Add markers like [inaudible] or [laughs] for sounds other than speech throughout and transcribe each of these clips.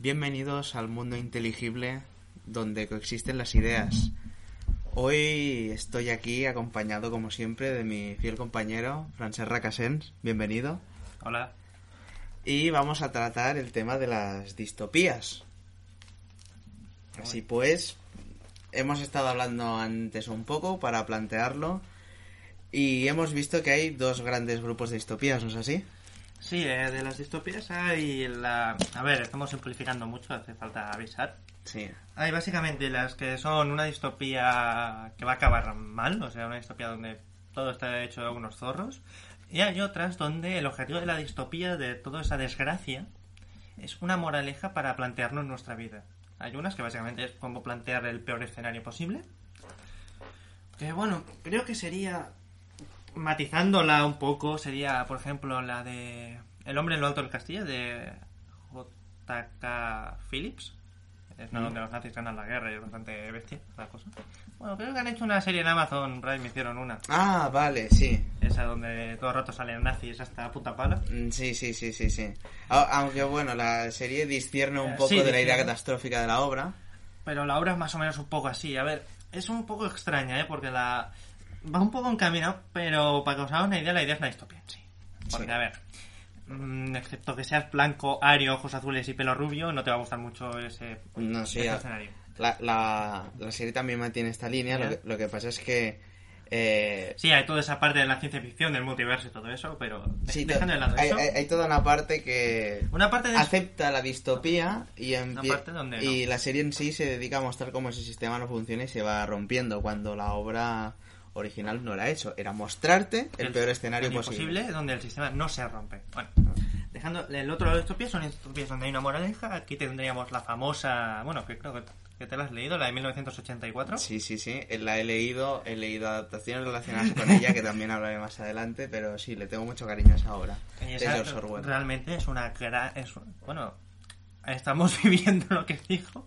Bienvenidos al mundo inteligible donde coexisten las ideas. Hoy estoy aquí acompañado, como siempre, de mi fiel compañero, Francesc Racasens. Bienvenido. Hola. Y vamos a tratar el tema de las distopías. Así pues, hemos estado hablando antes un poco para plantearlo y hemos visto que hay dos grandes grupos de distopías, ¿no es así? Sí, eh, de las distopías hay la... A ver, estamos simplificando mucho, hace falta avisar. Sí. Hay básicamente las que son una distopía que va a acabar mal, o sea, una distopía donde todo está hecho de unos zorros. Y hay otras donde el objetivo de la distopía, de toda esa desgracia, es una moraleja para plantearnos nuestra vida. Hay unas que básicamente es como plantear el peor escenario posible. Que bueno, creo que sería matizándola un poco, sería, por ejemplo, la de El hombre en lo alto del castillo de J.K. Phillips. Es no, donde los nazis ganan la guerra y es bastante bestia la cosa. Bueno, creo que han hecho una serie en Amazon Prime, me hicieron una. Ah, vale, sí. Esa donde todo el rato salen nazis hasta puta pala. Mm, Sí, sí, sí, sí, sí. Aunque bueno, la serie discierne un Eh, poco sí, de la idea catastrófica de la obra. Pero la obra es más o menos un poco así. A ver, es un poco extraña, ¿eh? Porque la... Va un poco encaminado, pero para que os hagáis una idea, la idea es una distopía sí. Porque, Sí. a ver, mm, excepto que seas blanco, ario, ojos azules y pelo rubio, no te va a gustar mucho ese, No escenario. la, la, la serie también mantiene esta línea. Lo que, lo que pasa es que... eh, Sí, hay toda esa parte de la ciencia ficción, del multiverso y todo eso, pero sí, dejando de lado hay, eso. hay- hay toda una parte que Una parte de acepta la distopía y, empie- parte donde y no. la serie en sí se dedica a mostrar cómo ese sistema no funciona y se va rompiendo cuando la obra original no era eso, era mostrarte el, peor escenario posible. donde el sistema no se rompe. Bueno, dejando el otro lado de distopías son distopías donde hay una moraleja. Aquí tendríamos la famosa, bueno, que creo que, que te la has leído, la de 1984. Sí, sí, sí, la he leído, he leído adaptaciones relacionadas con ella que también hablaré más adelante, pero sí, le tengo mucho cariño a esa obra esa realmente es una gran... Es, bueno, estamos [laughs] viviendo lo que dijo.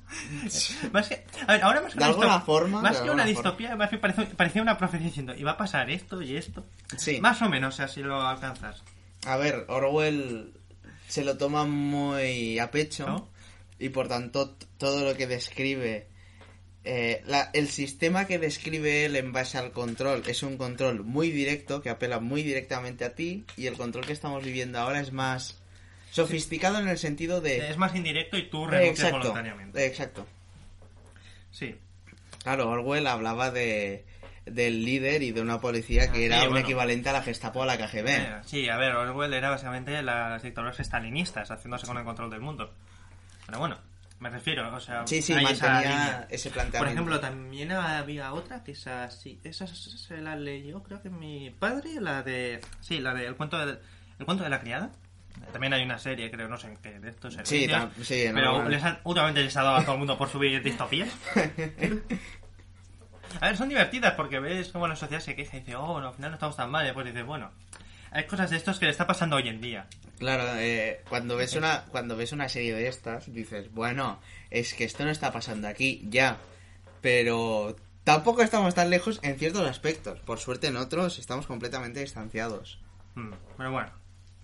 Más que, a ver, ahora más que De una alguna forma, Más que una forma. distopía, más bien parecía, parecía una profecía diciendo, iba a pasar esto y esto. Sí. Más o menos, o sea, si lo alcanzas. A ver, Orwell se lo toma muy a pecho ¿No? y por tanto todo lo que describe, eh, la- el sistema que describe él en base al control es un control muy directo que apela muy directamente a ti y el control que estamos viviendo ahora es más sofisticado en el sentido de... Es más indirecto y tú Eh, renuncias exacto, voluntariamente. exacto. Sí. Claro, Orwell hablaba de del líder y de una policía que Ah, era sí, un bueno. equivalente a la Gestapo o a la KGB. Eh, Sí, a ver, Orwell era básicamente las dictaduras estalinistas haciéndose con el control del mundo. Pero bueno, me refiero, o sea, Sí, sí, mantenía línea. ese Por planteamiento. ejemplo, también había otra que esa sí, esa se la leyó creo que mi padre, la de sí, la de el cuento de el cuento de la criada. También hay una serie, creo, no sé en qué de estos Sí, tam- sí, en pero les han, últimamente les ha dado a todo el mundo por subir distopías. [laughs] A ver, son divertidas porque ves cómo la sociedad se queja y dice, oh, no, al final no estamos tan mal. Y después dices, bueno, hay cosas de estos que le está pasando hoy en día. Claro, eh, cuando ves una cuando ves una serie de estas dices, bueno, es que esto no está pasando aquí ya, pero tampoco estamos tan lejos en ciertos aspectos. Por suerte en otros estamos completamente distanciados, Mm, Pero bueno,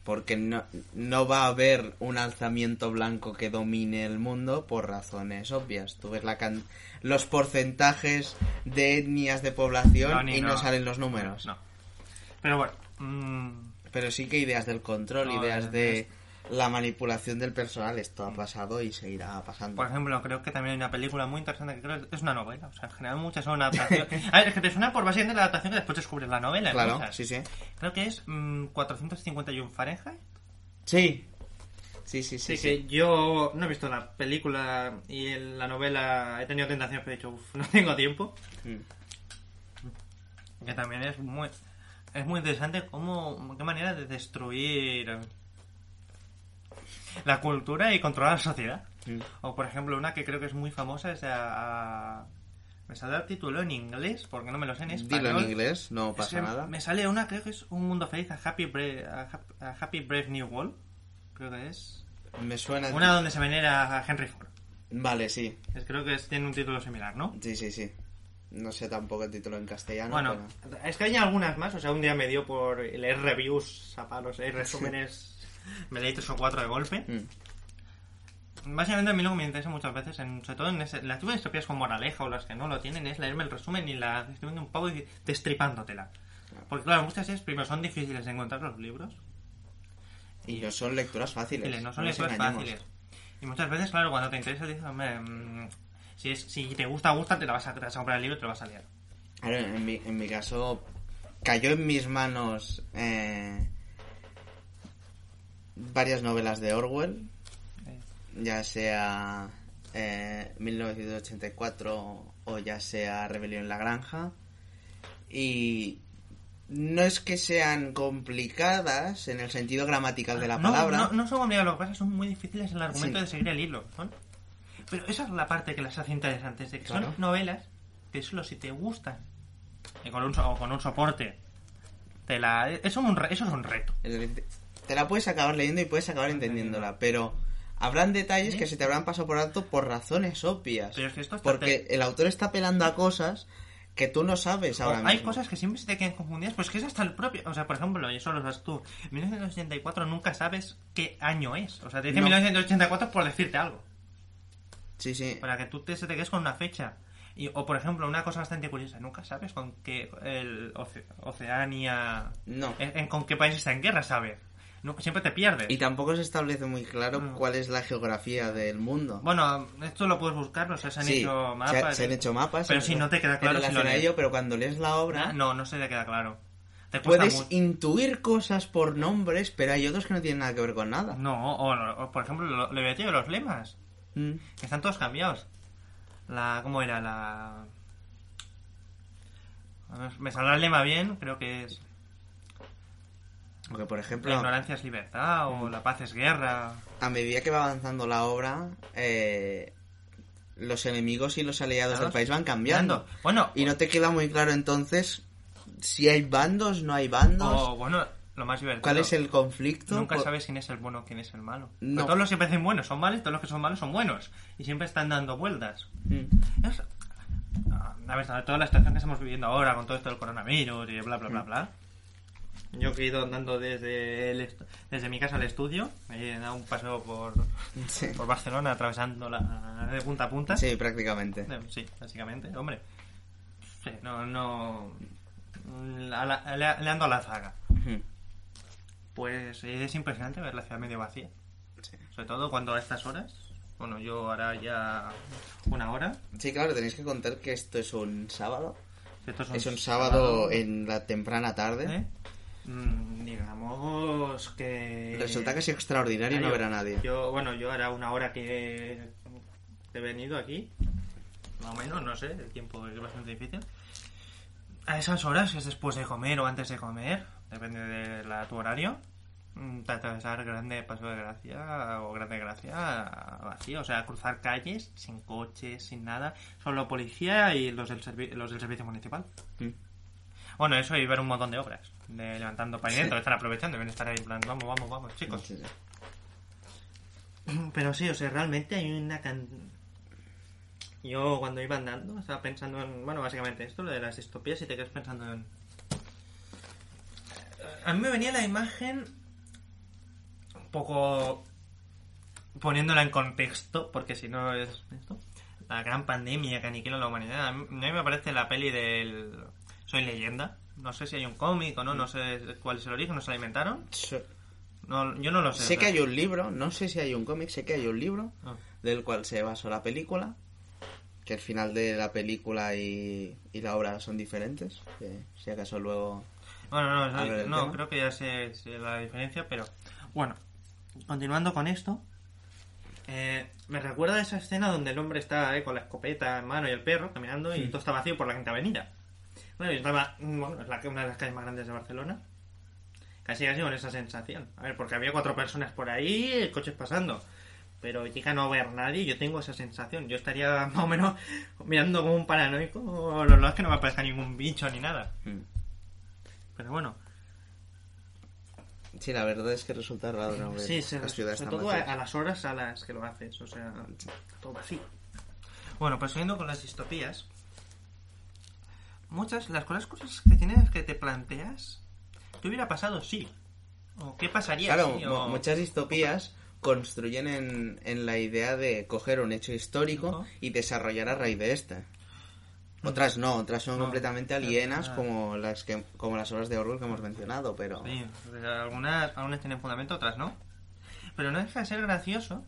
porque no, no va a haber un alzamiento blanco que domine el mundo por razones obvias. Tú ves la can- los porcentajes de etnias de población No, y no. no. salen los números. no. Pero bueno, mm, Pero sí que ideas del control, ideas de la manipulación del personal, esto ha pasado y seguirá pasando. Por ejemplo, creo que también hay una película muy interesante que creo que es una novela. O sea, en general muchas son adaptaciones. [laughs] A ver, es que te suena por básicamente la adaptación que después descubres la novela. claro, muchas. sí, sí. Creo que es mm, 451 Fahrenheit. Sí. Sí, sí, sí. Sí, sí. que yo no he visto la película y en la novela he tenido tentación, pero he dicho, uff, no tengo tiempo. Mm. Que también es muy, es muy interesante cómo, qué manera de destruir la cultura y controlar la sociedad. O por ejemplo, una que creo que es muy famosa es a... a- Me sale el título en inglés, porque no me lo sé en español. Dilo en inglés, no Es pasa que nada. Me sale una, creo que es Un Mundo Feliz, a Happy Brave, a Hap- a Happy Brave New World. Creo que es. Me suena. Una donde se venera a Henry Ford. Vale, sí. Es- creo que es- tiene un título similar, ¿no? Sí, sí, sí. No sé tampoco el título en castellano. Bueno, pero- es que hay algunas más. O sea, un día me dio por leer reviews a palos, leer resúmenes. [laughs] [laughs] me leí tres o cuatro de golpe. Mm. básicamente a mí lo que me interesa muchas veces, en, sobre todo en ese- las distopías con moraleja o las que no lo tienen, es leerme el resumen y la descripción de un pavo y destripándotela. Porque claro, muchas veces primero son difíciles de encontrar los libros, Y no son lecturas fáciles. no son lecturas fáciles. Y muchas veces, claro, cuando te interesa, dices, hombre, mm, si, es, si te gusta, gusta, te, la vas a, te vas a comprar el libro y te lo vas a leer. Claro, en mi, en mi caso, cayó en mis manos eh, varias novelas de Orwell, Eh, ya sea eh, 1984 o ya sea Rebelión en la Granja. Y no es que sean complicadas en el sentido gramatical de la no, palabra. No, no son complicados, lo que pasa son muy difíciles en el argumento Sí. de seguir el hilo. ¿no? Pero esa es la parte que las hace interesantes, de que Claro. son novelas que solo si te gustan y con un, o con un soporte, te la, eso, es un, eso es un reto. Es decir, te- te la puedes acabar leyendo y puedes acabar entendiéndola, pero habrán detalles ¿Sí? que se te habrán pasado por alto por razones obvias. Pero es que esto Porque el autor está apelando a cosas que tú no sabes ahora O hay mismo. cosas que siempre se te quedan confundidas, pues que es hasta el propio. O sea, por ejemplo, eso lo sabes tú. 1984 nunca sabes qué año es. O sea, te dicen No. 1984 por decirte algo. Sí, sí. Para que tú te, se te quedes con una fecha. Y, o, por ejemplo, una cosa bastante curiosa. Nunca sabes con qué. El Oce- Oceania. No. en- en con qué país está en guerra, ¿sabes? No, siempre te pierdes. Y tampoco se establece muy claro No. cuál es la geografía del mundo. Bueno, esto lo puedes buscar, o sea, se han Sí, hecho se, mapas. se han hecho mapas. Pero si no te queda en claro si relación lo a lees. ello, pero cuando lees la obra, No, no se te queda claro. Te puedes mucho. intuir cosas por nombres, pero hay otros que no tienen nada que ver con nada. No, o, o, por ejemplo, lo, lo de los lemas. Mm. Que están todos cambiados. La. ¿Cómo era? La. Ver, me saldrá el lema bien, creo que es. Porque, por La ejemplo, ignorancia es libertad o la paz es guerra. a medida que va avanzando la obra, eh, los enemigos y los aliados del país van cambiando. Bueno, Y no te queda muy claro entonces si hay bandos, no hay bandos, o bueno, lo más divertido. cuál es el conflicto. Nunca sabes quién es el bueno o quién es el malo. No. Pero todos los que parecen buenos son malos, todos los que son malos son buenos. Y siempre están dando vueltas. Mm. Es- A ver, toda la situación que estamos viviendo ahora con todo esto del coronavirus y bla, bla, bla, bla. Yo que he ido andando desde, el desde mi casa al estudio, he dado un paseo por, Sí. por Barcelona atravesando la de punta a punta. Sí, prácticamente. Eh, Sí, básicamente, hombre. Sí, no, no. la- la- le, le ando a la zaga. Pues es impresionante ver la ciudad medio vacía. Sí. Sobre todo cuando a estas horas. Bueno, yo ahora ya una hora. Sí, claro, tenéis que contar que esto es un sábado. Esto Es un sábado en la temprana tarde. ¿eh? Mm, digamos que. Resulta casi extraordinario no Yo- ver a nadie. Yo, bueno, yo ahora una hora que he venido aquí, más o menos, no sé, el tiempo es bastante difícil. A esas horas, que es después de comer o antes de comer, depende de la, tu horario, mm, te atravesar Grande Paso de Gracia o Grande Gracia vacío, o sea, cruzar calles sin coches, sin nada, solo policía y los del, servi- los del servicio municipal. Mm. Bueno, eso y ver un montón de obras, de levantando dentro, están aprovechando, deben estar ahí en plan, vamos, vamos, vamos, chicos. Sí, sí. Pero sí, o sea, realmente hay una can... Yo cuando iba andando estaba pensando en, bueno, básicamente esto, lo de las distopías y te quedas pensando en... A mí me venía la imagen un poco poniéndola en contexto, porque si no es esto, la gran pandemia que aniquila la humanidad. A mí me parece la peli del Soy leyenda. No sé si hay un cómic o no, no sé cuál es el origen, no se la inventaron. So- No, yo no lo sé. Sé o que hay un libro, no sé si hay un cómic, sé que hay un libro Ah. del cual se basó la película. Que el final de la película y, y la obra son diferentes. que si acaso luego. Bueno, no, A no tema. creo que ya sé, sé la diferencia, pero bueno, continuando con esto, eh, me recuerda esa escena donde el hombre está eh, con la escopeta en mano y el perro caminando y todo está vacío por la quinta avenida. Bueno, yo estaba, bueno, es la, una de las calles más grandes de Barcelona. Casi casi con esa sensación. A ver, porque había cuatro personas por ahí, coches pasando. Pero llega a no ver nadie, yo tengo esa sensación. Yo estaría [laughs] más o menos mirando como un paranoico. Lo es que no me aparezca ningún bicho ni nada. Mm. Pero bueno, Sí, la verdad es que resulta raro no ver Sí, se, las ciudades sobre todo a las horas a las que lo haces, o sea, todo vacío. Bueno, pues siguiendo con las distopías, muchas, las las cosas que tienes que te planteas, ¿qué hubiera pasado si? ¿O qué pasaría Claro, mu- O- muchas distopías construyen en, en la idea de coger un hecho histórico y desarrollar a raíz de este. Otras no, otras son No, completamente alienas como las que como las obras de Orwell que hemos mencionado, pero Sí, pues, algunas, algunas tienen fundamento, otras no. Pero no deja de ser gracioso.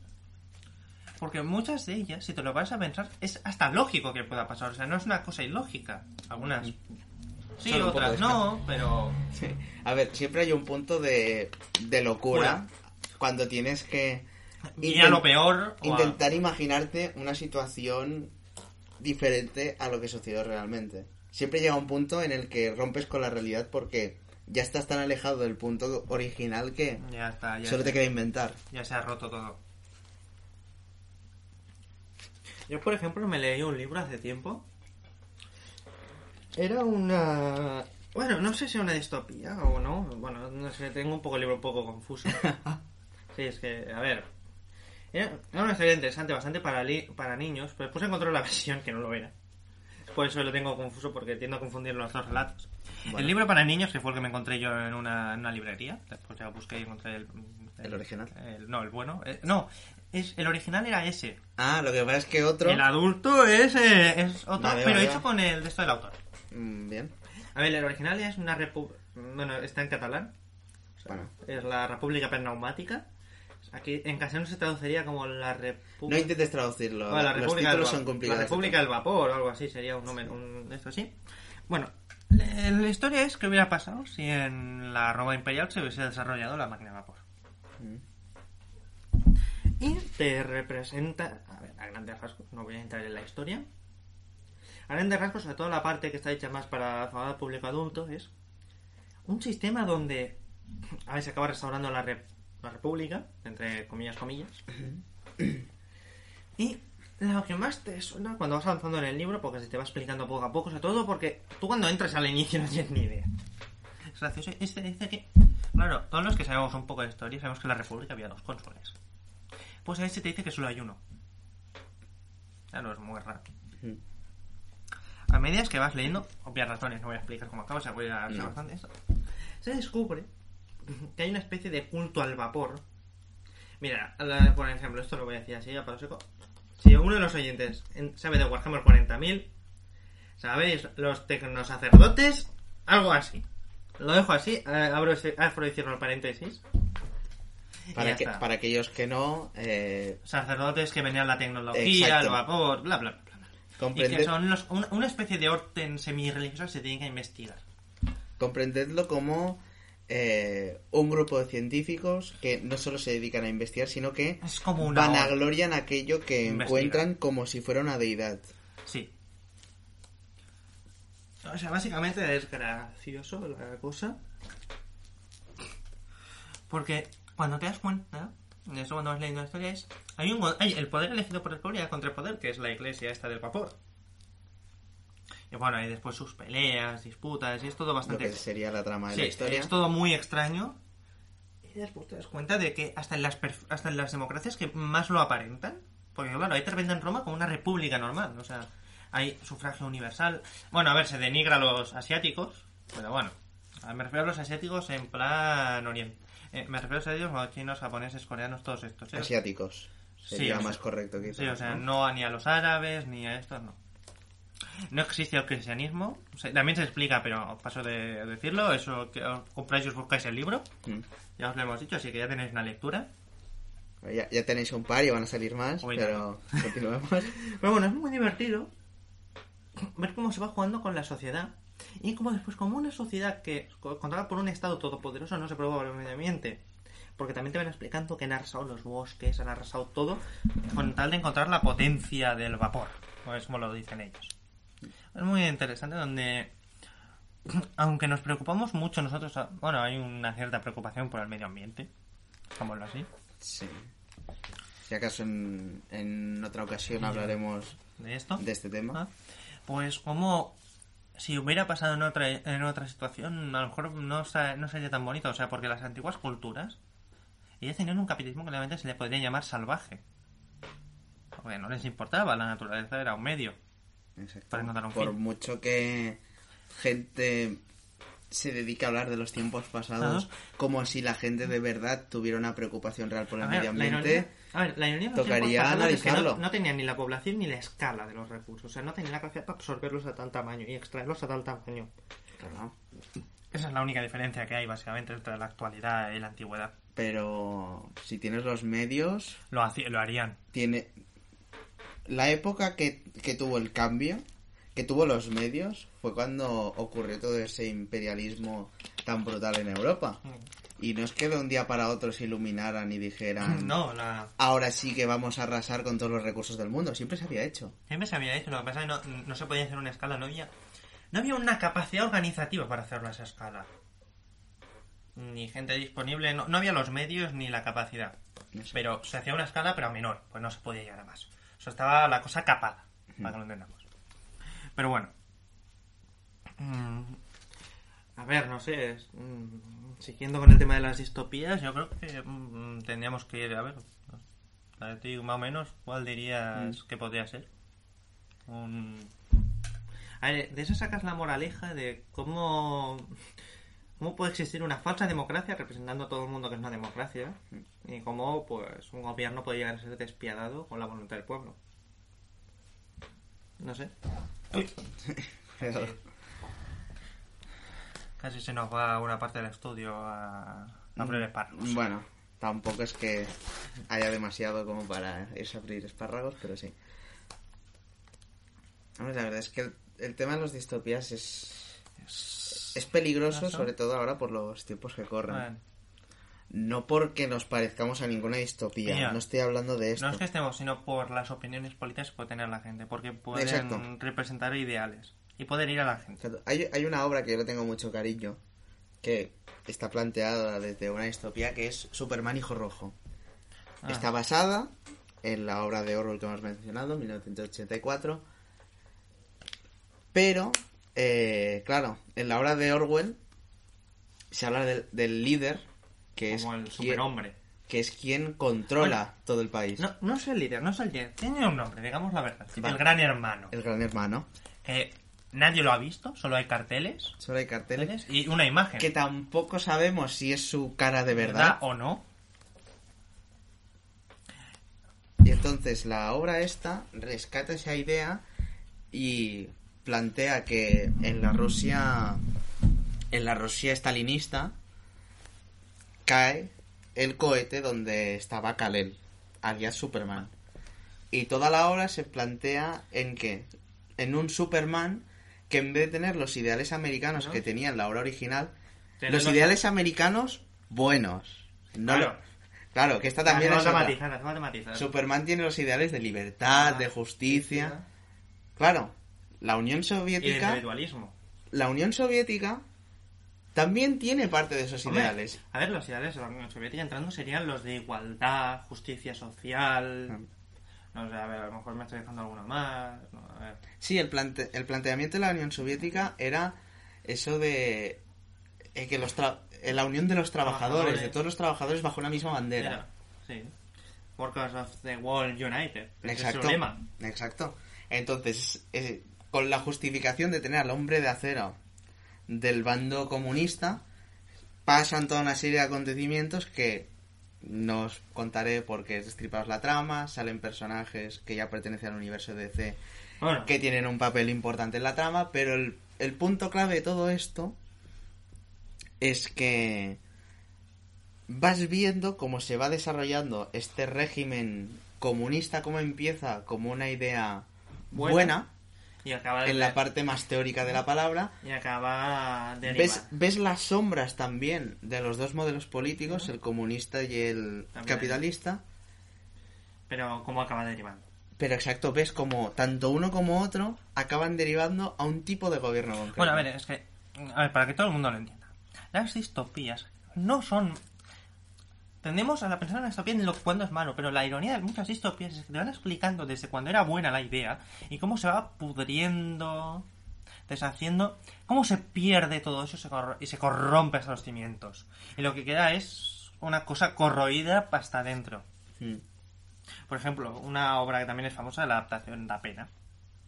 Porque muchas de ellas, si te lo vas a pensar, es hasta lógico que pueda pasar. O sea, no es una cosa ilógica. Algunas sí, Solo otras no, pero... [laughs] Sí. A ver, siempre hay un punto de, de locura cuando tienes que Y a lo peor... a- intentar imaginarte una situación diferente a lo que sucedió realmente. Siempre llega un punto en el que rompes con la realidad porque ya estás tan alejado del punto original que Ya está, ya, solo te queda inventar. ya se ha roto todo. Yo, por ejemplo, me leí un libro hace tiempo. Era una... Bueno, no sé si una distopía o no. Bueno, no sé, tengo un poco el libro un poco confuso. [laughs] Sí, es que, a ver. Era, una historia interesante, bastante para, li- para niños, pero después encontré la [laughs] versión que no lo era. Por eso lo tengo confuso, porque tiendo a confundir los dos relatos. Bueno. El libro para niños, que fue el que me encontré yo en una, en una librería, después ya busqué y encontré el... ¿El original? el- no, el bueno. Eh, no, es, el original era ese. Ah, lo que pasa es que otro... El adulto es, eh, es otro, Vale, pero vale, hecho vale. con el de esto del autor. Mm, Bien. A ver, el original es una república... Bueno, está en catalán. Bueno. Es la República Pernaumática. Aquí en castellano se traduciría como la No República... intentes traducirlo. Bueno, la Los del, son complicados. la República del Vapor o algo así sería un nombre, un, esto así. Bueno, la, la historia es que hubiera pasado si en la Roma Imperial se hubiese desarrollado la máquina de vapor. Mm. Y te representa, a ver, a grandes rasgos, no voy a entrar en la historia. A grandes rasgos, sobre todo la parte que está hecha más para el público adulto, es un sistema donde, a ver, se acaba restaurando la, rep- la república, entre comillas, comillas. Y lo que más te suena cuando vas avanzando en el libro, porque se te va explicando poco a poco, sobre todo porque tú cuando entras al inicio no tienes ni idea. Es gracioso. Este dice que, claro, todos los que sabemos un poco de historia sabemos que en la república había dos cónsules. Pues a este te dice que solo hay uno. Claro, es muy raro. Mm. A medida que vas leyendo, obvias razones, no voy a explicar cómo acaba, o sea, voy a No. bastante. Se descubre [laughs] que hay una especie de culto al vapor. Mira, por ejemplo, esto lo voy a decir así, a seco. Si uno de los oyentes en- sabe de Warhammer 40.000, ¿sabéis? Los tecnosacerdotes, algo así. Lo dejo así, eh, abro, ese, abro y cierro el paréntesis. Para, que, para aquellos que no, eh, Sacerdotes que venían la tecnología, Exacto. el vapor, bla, bla, bla. bla. Y que son una, una especie de orden semi-religioso que se tiene que investigar. comprendedlo como eh, un grupo de científicos que no solo se dedican a investigar, sino que Es como una... or- vanaglorian aquello que encuentran como si fuera una deidad. Sí. O sea, básicamente es gracioso la cosa. Porque cuando te das cuenta, de eso cuando vas leyendo la historia es... Hay, un, hay el poder elegido por el pueblo y el contrapoder, que es la iglesia esta del vapor. Y bueno, hay después sus peleas, disputas, y es todo Lo bastante... que sería la trama de Sí, la historia. es todo muy extraño. Y después te das cuenta de que hasta en las, hasta en las democracias que más lo aparentan, porque claro, ahí te venden Roma como una república normal, o sea, hay sufragio universal. Bueno, a ver, se denigra a los asiáticos, pero bueno, me refiero a los asiáticos en plan oriente. Eh, me refiero a los asiáticos como chinos, japoneses, coreanos, todos estos. ¿eh? Asiáticos. Sí, Sería o sea- más correcto quizás. Sí, o sea, ¿no? no ni a los árabes ni a estos, no. No existe el cristianismo. O sea, también se explica, pero paso de decirlo. Eso que os compráis y os buscáis el libro. Mm. Ya os lo hemos dicho, así que ya tenéis una lectura. Ya, ya tenéis un par y van a salir más, pero continuemos. [laughs] Pero bueno, es muy divertido ver cómo se va jugando con la sociedad. Y cómo después, como una sociedad que controlada por un Estado todopoderoso no se preocupa por el medio ambiente. Porque también te van explicando que han arrasado los bosques, han arrasado todo, con tal de encontrar la potencia del vapor. O es como lo dicen ellos. Es muy interesante donde, [clears throat] aunque nos preocupamos mucho nosotros, bueno, hay una cierta preocupación por el medio ambiente, digámoslo así, Sí. Si acaso en, en otra ocasión hablaremos de esto. de este tema. Ah, Pues como si hubiera pasado en otra, en otra situación, a lo mejor no, no sería tan bonito. O sea, porque las antiguas culturas, ellas tenían un capitalismo que realmente se le podría llamar salvaje. Porque no les importaba, la naturaleza era un medio. Exacto. Para dar un Por fin. mucho que gente se dedica a hablar de los tiempos pasados como si la gente de verdad tuviera una preocupación real por el ver, medio la ambiente. ironía- a ver, la ironía de los tocaría tiempos pasados es que no, analizarlo. no tenían ni la población ni la escala de los recursos. O sea, no tenían la capacidad para absorberlos a tal tamaño y extraerlos a tal tamaño. Claro. Esa es la única diferencia que hay, básicamente, entre la actualidad y la antigüedad. Pero si tienes los medios, Lo, lo harían. tiene la época que, que tuvo el cambio, que tuvo los medios, fue cuando ocurrió todo ese imperialismo tan brutal en Europa. Y no es que de un día para otro se iluminaran y dijeran, No, la... ahora sí que vamos a arrasar con todos los recursos del mundo. Siempre se había hecho. Siempre se había hecho, lo que pasa es que no, no se podía hacer una escala, no había, no había una capacidad organizativa para hacerlo a esa escala. Ni gente disponible, no, no había los medios ni la capacidad. No sé. Pero se hacía una escala, pero a menor, pues no se podía llegar a más. O sea, estaba la cosa capada, para que lo entendamos. Pero bueno. Mm, A ver, no sé, es, mm, siguiendo con el tema de las distopías, yo creo que mm, tendríamos que ir, a ver, a ti más o menos, ¿cuál dirías que podría ser? Un... A ver, de eso sacas la moraleja de cómo, cómo puede existir una falsa democracia representando a todo el mundo que es una democracia y cómo pues un gobierno puede llegar a ser despiadado con la voluntad del pueblo. No sé. [laughs] Casi se nos va una parte del estudio a, a abrir espárragos. Bueno, tampoco es que haya demasiado como para irse a abrir espárragos, pero sí. Hombre, la verdad es que el, el tema de las distopías es, es peligroso, sobre todo ahora por los tiempos que corren. Bueno, No porque nos parezcamos a ninguna distopía, no estoy hablando de esto. no es que estemos, sino por las opiniones políticas que puede tener la gente, porque pueden Exacto. representar ideales y poder ir a la gente. Hay, hay una obra que yo le tengo mucho cariño, que está planteada desde una distopía, que es Superman Hijo Rojo. Ah. Está basada en la obra de Orwell que hemos mencionado, 1984. Pero, eh, claro, en la obra de Orwell se habla del, del líder, que es, como el quien, superhombre. que es quien controla todo el país. No, no es el líder, no es el líder. Tiene un nombre, digamos la verdad. Vale. El gran hermano. El gran hermano. Que nadie lo ha visto, solo hay carteles Solo hay carteles. y una imagen. Que tampoco sabemos si es su cara de ¿Verdad verdad. o no? Y entonces la obra esta rescata esa idea y plantea que en la Rusia en la Rusia estalinista cae el cohete donde estaba Kal-El, alias Superman. Y toda la obra se plantea en que en un Superman que en vez de tener los ideales americanos que tenía en la obra original, los ideales americanos buenos. No Claro. claro, que esta también es otra. matizar. Superman tiene los ideales de libertad, Ah, de justicia. Claro, la Unión Y Soviética, individualismo. la Unión Soviética también tiene parte de esos Hombre, ideales. A ver, los ideales de la Unión Soviética entrando serían los de igualdad, justicia social. Mm. No sé, a ver, a lo mejor me estoy dejando alguno más. no, a ver. Sí, el, plante- el planteamiento de la Unión Soviética era eso de eh, que los tra- eh, la unión de los trabajadores, Trabajadores. de todos los trabajadores bajo una misma bandera. Era, sí. Workers of the World United. Exacto. Es su lema. Exacto. Entonces, eh, con la justificación de tener al hombre de acero del bando comunista, pasan toda una serie de acontecimientos que no os contaré porque es destriparos la trama, salen personajes que ya pertenecen al universo DC Bueno, que tienen un papel importante en la trama, pero el, el punto clave de todo esto es que vas viendo cómo se va desarrollando este régimen comunista, cómo empieza como una idea Buena. buena, y acaba de en la parte más teórica de la palabra. Y acaba de Ves, ves las sombras también de los dos modelos políticos, el comunista y el También. capitalista. Pero cómo acaba derivando. Pero exacto, ves como tanto uno como otro acaban derivando a un tipo de gobierno concreto. Bueno, a ver, es que. A ver, para que todo el mundo lo entienda. Las distopías no son. Tendemos a la pensar en la lo cuando es malo, pero la ironía de muchas distopías es que te van explicando desde cuando era buena la idea y cómo se va pudriendo, deshaciendo, cómo se pierde todo eso y se corrompe hasta los cimientos. Y lo que queda es una cosa corroída hasta adentro. Mm. Por ejemplo, una obra que también es famosa, la adaptación La Pena.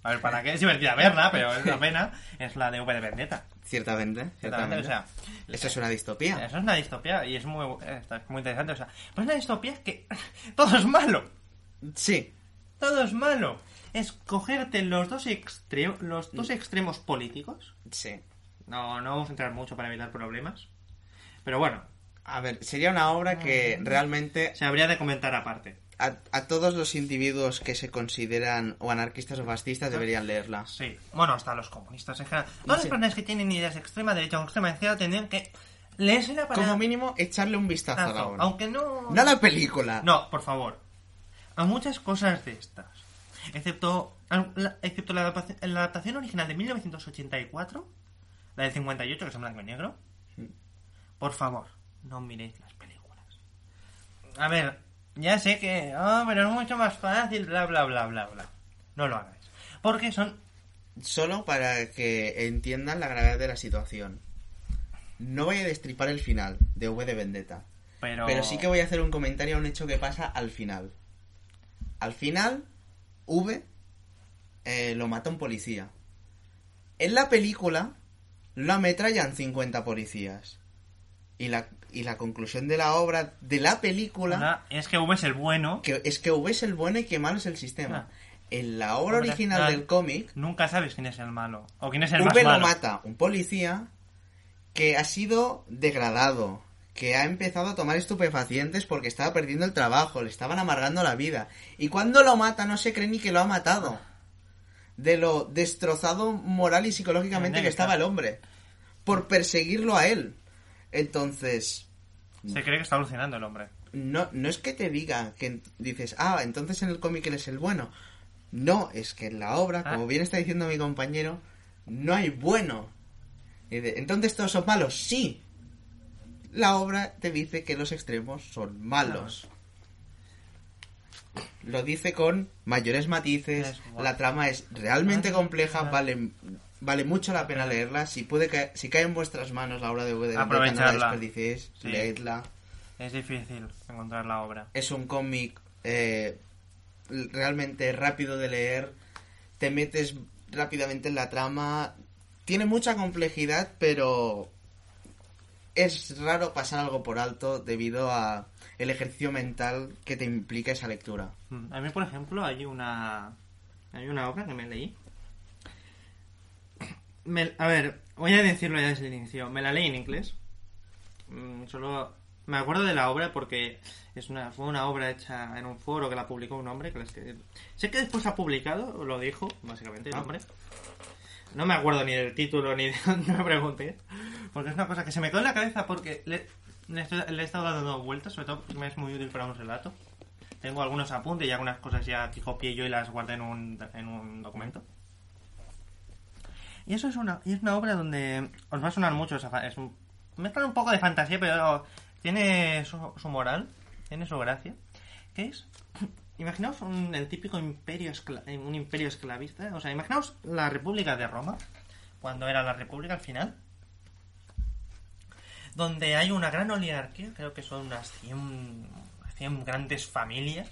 A ver, ¿para qué? Es divertida verla, pero es la pena. Es la de V de Vendetta. Ciertamente, Ciertamente, ciertamente. o sea, Eso es una distopía. Eso es una distopía y es muy, esto es muy interesante. O sea, pues es una distopía que [laughs] todo es malo. Sí, Todo es malo. Es cogerte los dos, extre- los dos extremos políticos. sí. No, no vamos a entrar mucho para evitar problemas. Pero bueno, A ver, sería una obra que realmente se habría de comentar aparte. A, a todos los individuos que se consideran o anarquistas o fascistas deberían leerla. Sí. Bueno, hasta los comunistas en general. Todas las Sí. personas que tienen ideas de extrema derecha o extrema izquierda tendrían que leérsela para... Como mínimo, echarle un vistazo a la obra. Aunque no... No a la película. No, por favor. A muchas cosas de estas. Excepto, excepto la, adaptación, la adaptación original de 1984, la del 58, que es en blanco y negro. Por favor, no miréis las películas. A ver, ya sé que... Ah, pero es mucho más fácil, bla, bla, bla, bla, bla. No lo hagáis. Porque son... Solo para que entiendan la gravedad de la situación. No voy a destripar el final de V de Vendetta. Pero... Pero sí que voy a hacer un comentario a un hecho que pasa al final. Al final, V eh, lo mata un policía. En la película lo ametrallan 50 policías. Y la, y la conclusión de la obra de la película es que V es el bueno. que es que V es el bueno y que malo es el sistema. Ah. En la obra Hombre, original del cómic, Nunca sabes quién es el malo. O quién es el más V lo malo. mata un policía que ha sido degradado, que ha empezado a tomar estupefacientes porque estaba perdiendo el trabajo, le estaban amargando la vida. Y cuando lo mata no se cree ni que lo ha matado. De lo destrozado moral y psicológicamente que estaba el hombre. Por perseguirlo a él. Entonces, Se cree que está alucinando el hombre. no, no es que te diga que dices, ah, entonces en el cómic él es el bueno. No, es que en la obra, Ah. como bien está diciendo mi compañero, no hay bueno. Entonces todos son malos, sí. La obra te dice que los extremos son malos. Lo dice con mayores matices, la trama es realmente compleja, vale, vale mucho la pena leerla. Si puede caer, si cae en vuestras manos la obra de Vendetta, no la desperdiciéis, Sí. leedla. Es difícil encontrar la obra. Es un cómic eh, realmente rápido de leer. Te metes rápidamente en la trama. Tiene mucha complejidad, pero es raro pasar algo por alto debido a el ejercicio mental que te implica esa lectura. Mm, A mí, por ejemplo, hay una hay una obra que me leí. Me- a ver, voy a decirlo ya desde el inicio. Me la leí en inglés. Mm, Solo me acuerdo de la obra porque es una fue una obra hecha en un foro que la publicó un hombre que escri- sé que después ha publicado, lo dijo básicamente el Ah. hombre. No me acuerdo ni del título ni de [laughs] dónde me pregunté, porque es una cosa que se me quedó en la cabeza porque le, le estoy- le he estado dando vueltas, sobre todo porque me es muy útil para un relato. Tengo algunos apuntes y algunas cosas ya que copié yo y las guardé en un, en un documento. Y eso es una, y es una obra donde os va a sonar mucho esa es un, mezclan un poco de fantasía, pero tiene su, su moral, tiene su gracia, que es imaginaos un- el típico imperio escla- un imperio esclavista, o sea, imaginaos la República de Roma, cuando era la República al final, donde hay una gran oligarquía, creo que son unas 100, 100 grandes familias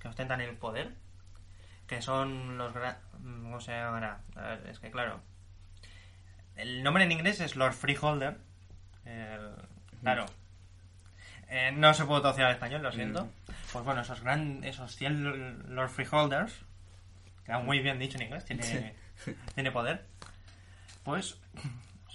que ostentan el poder, que son los gra- ¿cómo se llamará? Es que claro, el nombre en inglés es Lord Freeholder, el- claro, eh, no se puede traducir al español, lo siento. Pues bueno, esos gran, esos 100 Lord Freeholders, que han muy bien dicho en inglés, tiene, tiene poder, pues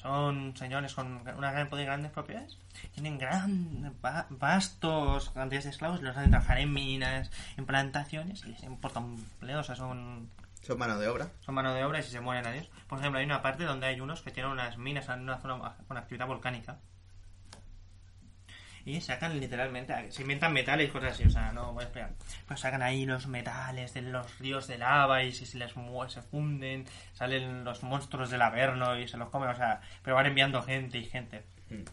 son señores con una gran poder y grandes propiedades. Tienen gran, va- vastos cantidades de esclavos, los hacen trabajar en minas, en plantaciones, y les importa un pleno, o sea, son, Son mano de obra. son mano de obra y si se mueren adiós. Por ejemplo, hay una parte donde hay unos que tienen unas minas en una zona con actividad volcánica. Y sacan literalmente, se inventan metales y cosas así, o sea, no voy a explicar. Pues sacan ahí los metales de los ríos de lava y si se les se funden, salen los monstruos del Averno y se los comen, o sea, pero van enviando gente y gente. Mm.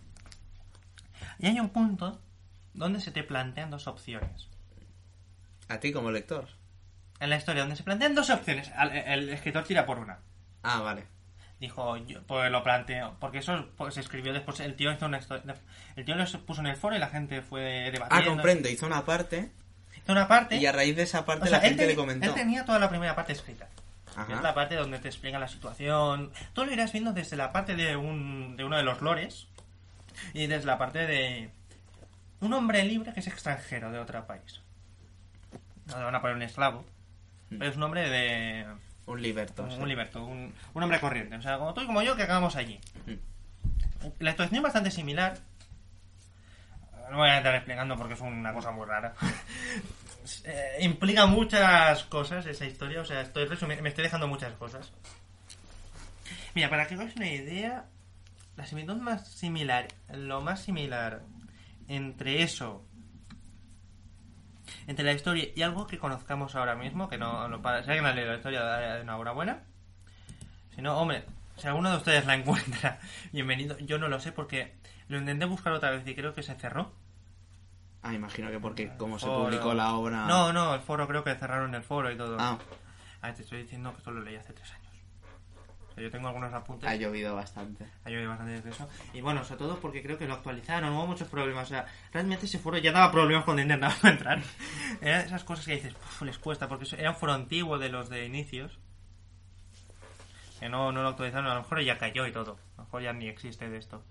Y hay un punto donde se te plantean dos opciones. A ti como lector. En la historia, donde se plantean dos opciones, al- el escritor tira por una. Ah, vale. Dijo, yo, pues lo planteo, porque eso pues, se escribió después, el tío hizo una el tío lo puso en el foro y la gente fue Ah, debatiendo. comprendo. Hizo una parte Hizo una parte, y a raíz de esa parte o sea, la gente le comentó. él tenía toda la primera parte escrita. Ajá. Es la parte donde te explica la situación. Tú lo irás viendo desde la parte de, un, de uno de los lores y desde la parte de un hombre libre que es extranjero de otro país. No le van a poner un esclavo, pero es un hombre de... Un liberto. un, sí. liberto, un, un hombre corriente. O sea, como tú y como yo que acabamos allí. Mm. La situación es bastante similar. No voy a estar explicando porque es una cosa muy rara. [laughs] Eh, implica muchas cosas esa historia, o sea, estoy resumi- me estoy dejando muchas cosas. Mira, para que hagáis una idea, la similitud más similar, lo más similar entre eso, entre la historia y algo que conozcamos ahora mismo, que no, no para, si alguien ha leído la historia, de una hora buena. Si no, hombre, si alguno de ustedes la encuentra, [laughs] bienvenido. Yo no lo sé porque lo intenté buscar otra vez y creo que se cerró. Ah, imagino que porque como se publicó la obra... No, no, el foro creo que cerraron el foro y todo. Ah, Ah, te estoy diciendo que esto lo leí hace tres años. Yo tengo algunos apuntes. ha llovido bastante. Ha llovido bastante de eso. Y bueno, sobre todo porque creo que lo actualizaron, hubo muchos problemas. O sea, realmente ese foro ya daba problemas cuando intentaban [laughs] entrar. Eran esas cosas que dices, "Puf, les cuesta, porque era un foro antiguo de los de inicios. Que no, no lo actualizaron, a lo mejor ya cayó y todo. A lo mejor ya ni existe de esto.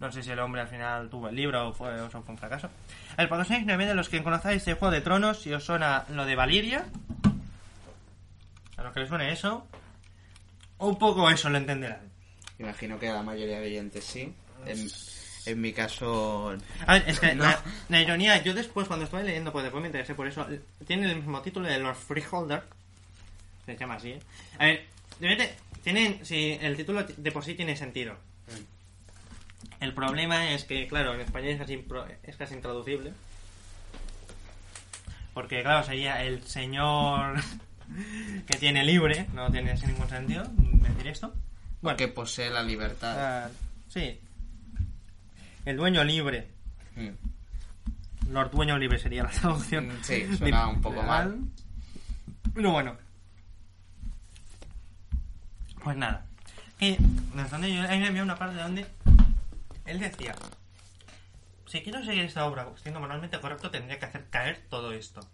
No sé si el hombre al final tuvo el libro o fue, o fue un fracaso. Hagáis una idea de los que conozcáis el Juego de Tronos, si os suena lo de Valiria, a los que les suene eso, un poco eso lo entenderán. Imagino que la mayoría de oyentes sí. En, en mi caso... A ver, es que [laughs] No. la, la ironía, yo después, cuando estuve leyendo, pues después me interesé por eso, tiene el mismo título de los Freeholder. Se llama así, ¿eh? A ver, de tienen, si el título de por sí tiene sentido. El problema es que, claro, en español es casi, es casi intraducible. Porque, claro, sería el señor [laughs] [laughs] que tiene libre, no tiene ningún sentido decir esto. Bueno, que posee la libertad. ah, sí. El dueño libre Mm. Lord Dueño Libre sería la [laughs] traducción. Mm, sí, suena un poco mal. Pero bueno. Pues nada. Que, donde yo, a mí me envió una parte donde él decía: Si quiero seguir esta obra siendo moralmente correcto, tendría que hacer caer todo esto.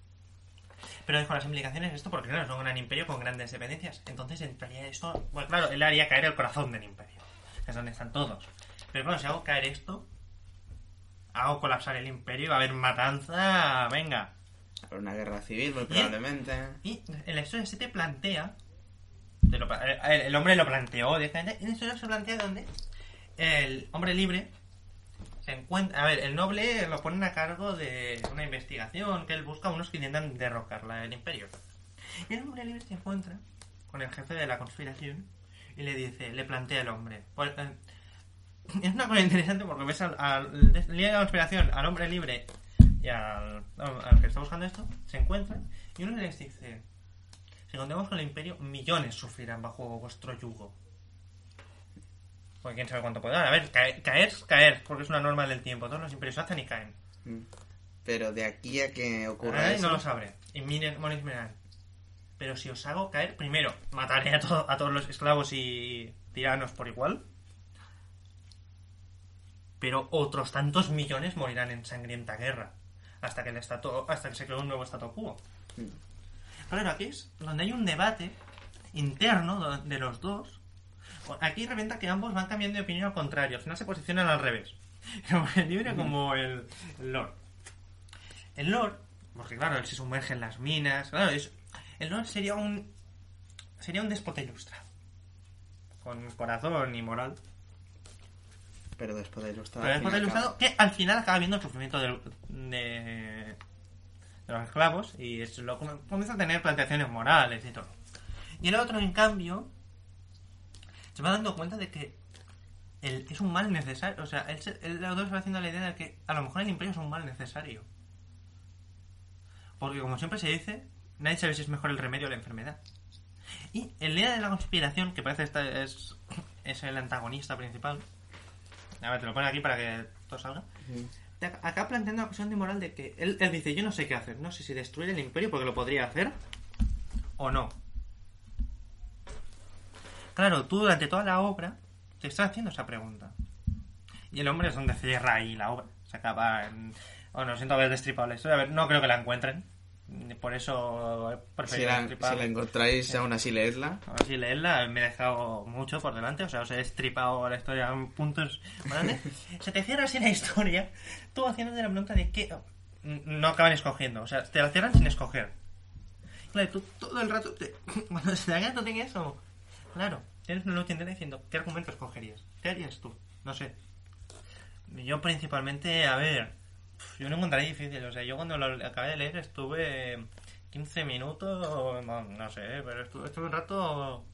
Pero con las implicaciones de esto, porque claro, es un gran imperio con grandes dependencias. Entonces entraría esto. Bueno, claro, él haría caer el corazón del imperio, que es donde están todos. Pero claro, si hago caer esto, hago colapsar el imperio, va a haber matanza. Venga. Por una guerra civil, muy probablemente. Y en la historia se te plantea. te lo el hombre lo planteó directamente. En la historia se plantea donde el hombre libre se encuentra. A ver, el noble lo ponen a cargo de una investigación que él busca a unos que intentan derrocarla el imperio. Y el hombre libre se encuentra con el jefe de la conspiración y le dice, le plantea el hombre. pues, eh, es una cosa interesante porque ves al, al de- la conspiración, al hombre libre y al, al que está buscando esto, se encuentran y uno les dice, si contamos con el imperio, millones sufrirán bajo vuestro yugo. Porque quién sabe cuánto podrán. A ver, caer, caer, caer, porque es una norma del tiempo. Todos los imperios hacen y caen. Mm. Pero de aquí a que ocurra Ay, eso... no lo sabré. Y miren, moris. Pero si os hago caer, primero, mataré a, todo- a todos los esclavos y tiranos por igual. Pero otros tantos millones morirán en sangrienta guerra. Hasta que el estatu- hasta que se creó un nuevo statu quo. Mm. Claro, aquí es donde hay un debate interno de los dos. Aquí reventa que ambos van cambiando de opinión al contrario. Al final se posicionan al revés. [laughs] El libre como el, el Lord. El Lord, porque claro, él se sumerge en las minas. Claro, es- el Lord sería un. Sería un déspota ilustrado. Con corazón y moral. Pero después de ilustrado... Pero al ilustrado que al final acaba viendo el sufrimiento del- de, de los esclavos y es lo, comienza a tener planteaciones morales y todo. Y el otro, en cambio, se va dando cuenta de que el- es un mal necesario. O sea, él, se, él los dos se va haciendo la idea de que a lo mejor el imperio es un mal necesario. Porque, como siempre se dice, nadie sabe si es mejor el remedio o la enfermedad. Y el líder de la conspiración, que parece esta es, es el antagonista principal, a ver, te lo pone aquí para que todo salga. Acá planteando la cuestión de moral de que él, él dice, yo no sé qué hacer, no sé si destruir el imperio porque lo podría hacer o no. Claro, tú durante toda la obra te estás haciendo esa pregunta. Y el hombre es donde cierra ahí la obra. Se acaba en... Bueno, siento haber destripado la historia. A ver, no creo que la encuentren. Por eso Si la, si la encontráis, aún así leedla. Ahora sí, leerla me he dejado mucho por delante, o sea, os he destripado la historia en puntos grandes. [laughs] Se te cierra así la historia, tú haciéndote la pregunta de qué no acaban escogiendo, o sea, te la cierran sin escoger. Claro, tú todo el rato, te- [laughs] cuando se te haga tú tienes eso, claro, tienes una lucha interna diciendo, ¿qué argumento escogerías? ¿Qué harías tú? No sé. Yo principalmente, a ver, yo lo encontré difícil, o sea, yo cuando lo acabé de leer estuve 15 minutos, no, no sé, pero estuve, estuve un rato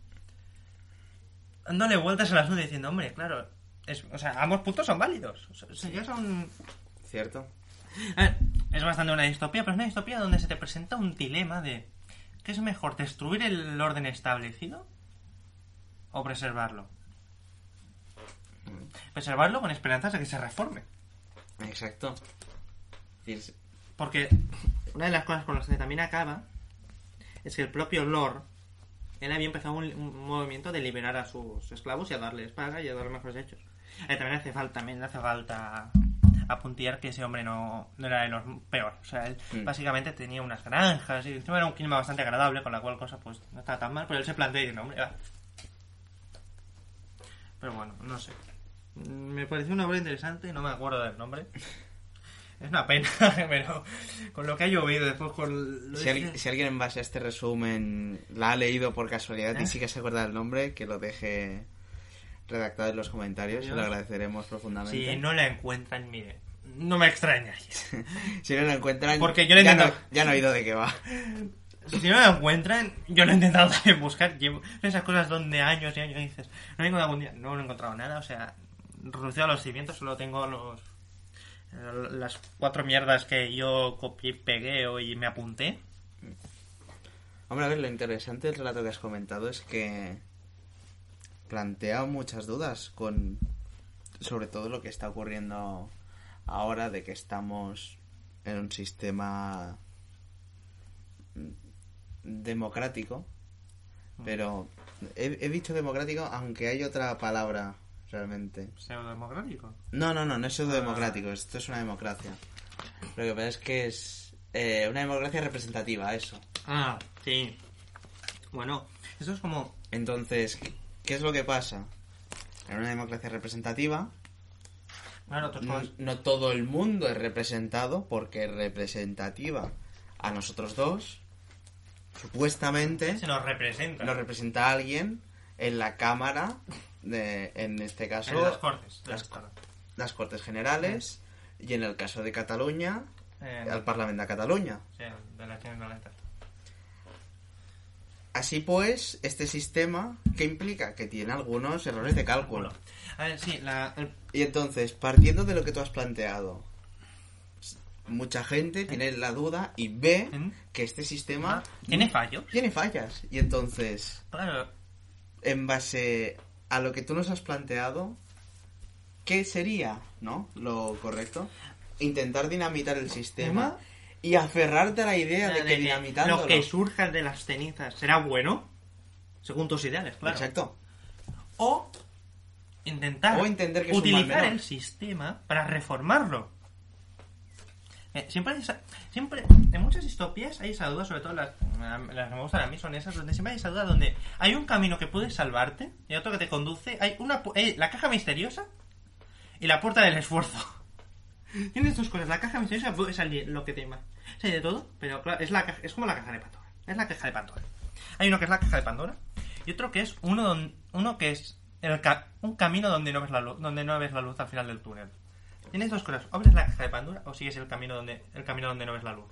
dándole vueltas al asunto diciendo, hombre, claro, es, o sea, ambos puntos son válidos. O sea, o sea, ya son... ¿Cierto? A ver, es bastante una distopía, pero es una distopía donde se te presenta un dilema de ¿qué es mejor, destruir el orden establecido o preservarlo? Preservarlo con esperanzas de que se reforme. Exacto. Porque una de las cosas con las que también acaba es que el propio Lord él había empezado un, un movimiento de liberar a sus esclavos y a darles paga y a darles mejores hechos. Eh, también hace falta, también hace falta apuntar que ese hombre no, no era de los peor. O sea, él Mm. básicamente tenía unas granjas y encima era un clima bastante agradable, con la cual cosa pues no estaba tan mal, pero él se plantea y dice, "No, hombre, va". Pero bueno, no sé. Me pareció una obra interesante, no me acuerdo del nombre. Es una pena, [laughs] pero con lo que ha llovido después con... lo Si, de- alguien- si alguien en base a este resumen la ha leído por casualidad ¿Eh? y sí que se acuerda del nombre, que lo deje redactado en los comentarios Dios. lo agradeceremos profundamente. Si no la encuentran, mire, no me extrañaría. [laughs] Si no lo encuentran, Porque yo ya, no, ya no he oído de qué va. [laughs] Si no la encuentran, yo lo he intentado también buscar. Llevo esas cosas donde años y años dices, no he encontrado algún día, no he encontrado nada. O sea, reducido a los cimientos, solo tengo los las cuatro mierdas que yo copié y pegué y me apunté. Hombre, a ver, lo interesante del relato que has comentado es que plantea muchas dudas con sobre todo lo que está ocurriendo ahora de que estamos en un sistema democrático pero he, he dicho democrático aunque hay otra palabra realmente Pseudo democrático. no no no no es democrático esto es una democracia lo que pasa es que es eh, una democracia representativa eso Ah, sí. Bueno, eso es como. Entonces, ¿qué- ¿qué es lo que pasa? En una democracia representativa, no, todo el mundo es representado porque representativa a nosotros dos, supuestamente Se nos representa. nos representa alguien en la Cámara, de, en este caso, en las cortes. las, Cortes Generales, y en el caso de Cataluña, Eh, al Parlamento de Cataluña. sí, de la. Así pues, este sistema, ¿qué implica? Que tiene algunos errores de cálculo. A ver, sí, la, el- Y entonces, partiendo de lo que tú has planteado, mucha gente tiene la duda y ve que este sistema ¿Tiene fallos? tiene fallas. Y entonces, Claro, en base a lo que tú nos has planteado, ¿qué sería, no? Lo correcto. Intentar dinamitar el sistema y aferrarte a la idea de de que dinamitándolo... lo que surja de las cenizas será bueno, según tus ideales, claro. Exacto. O intentar O entender que utilizar el sistema para reformarlo. Eh, siempre, hay esa- siempre, en muchas distopías hay esa duda, sobre todo las, las que me gustan a mí son esas, donde siempre hay esa duda donde hay un camino que puede salvarte y otro que te conduce. Hay una hay la caja misteriosa y la puerta del esfuerzo. [laughs] Tienes dos cosas, la caja misteriosa puede salir lo que te ima- sale de todo, pero claro, es, la, caja- es como la caja de Pandora. Es la caja de Pandora. Hay uno que es la caja de Pandora y otro que es uno, don- uno que es el ca- un camino donde no ves la luz, donde no ves la luz al final del túnel. Tienes dos cosas, abres la caja de Pandora o sigues el camino donde el camino donde no ves la luz.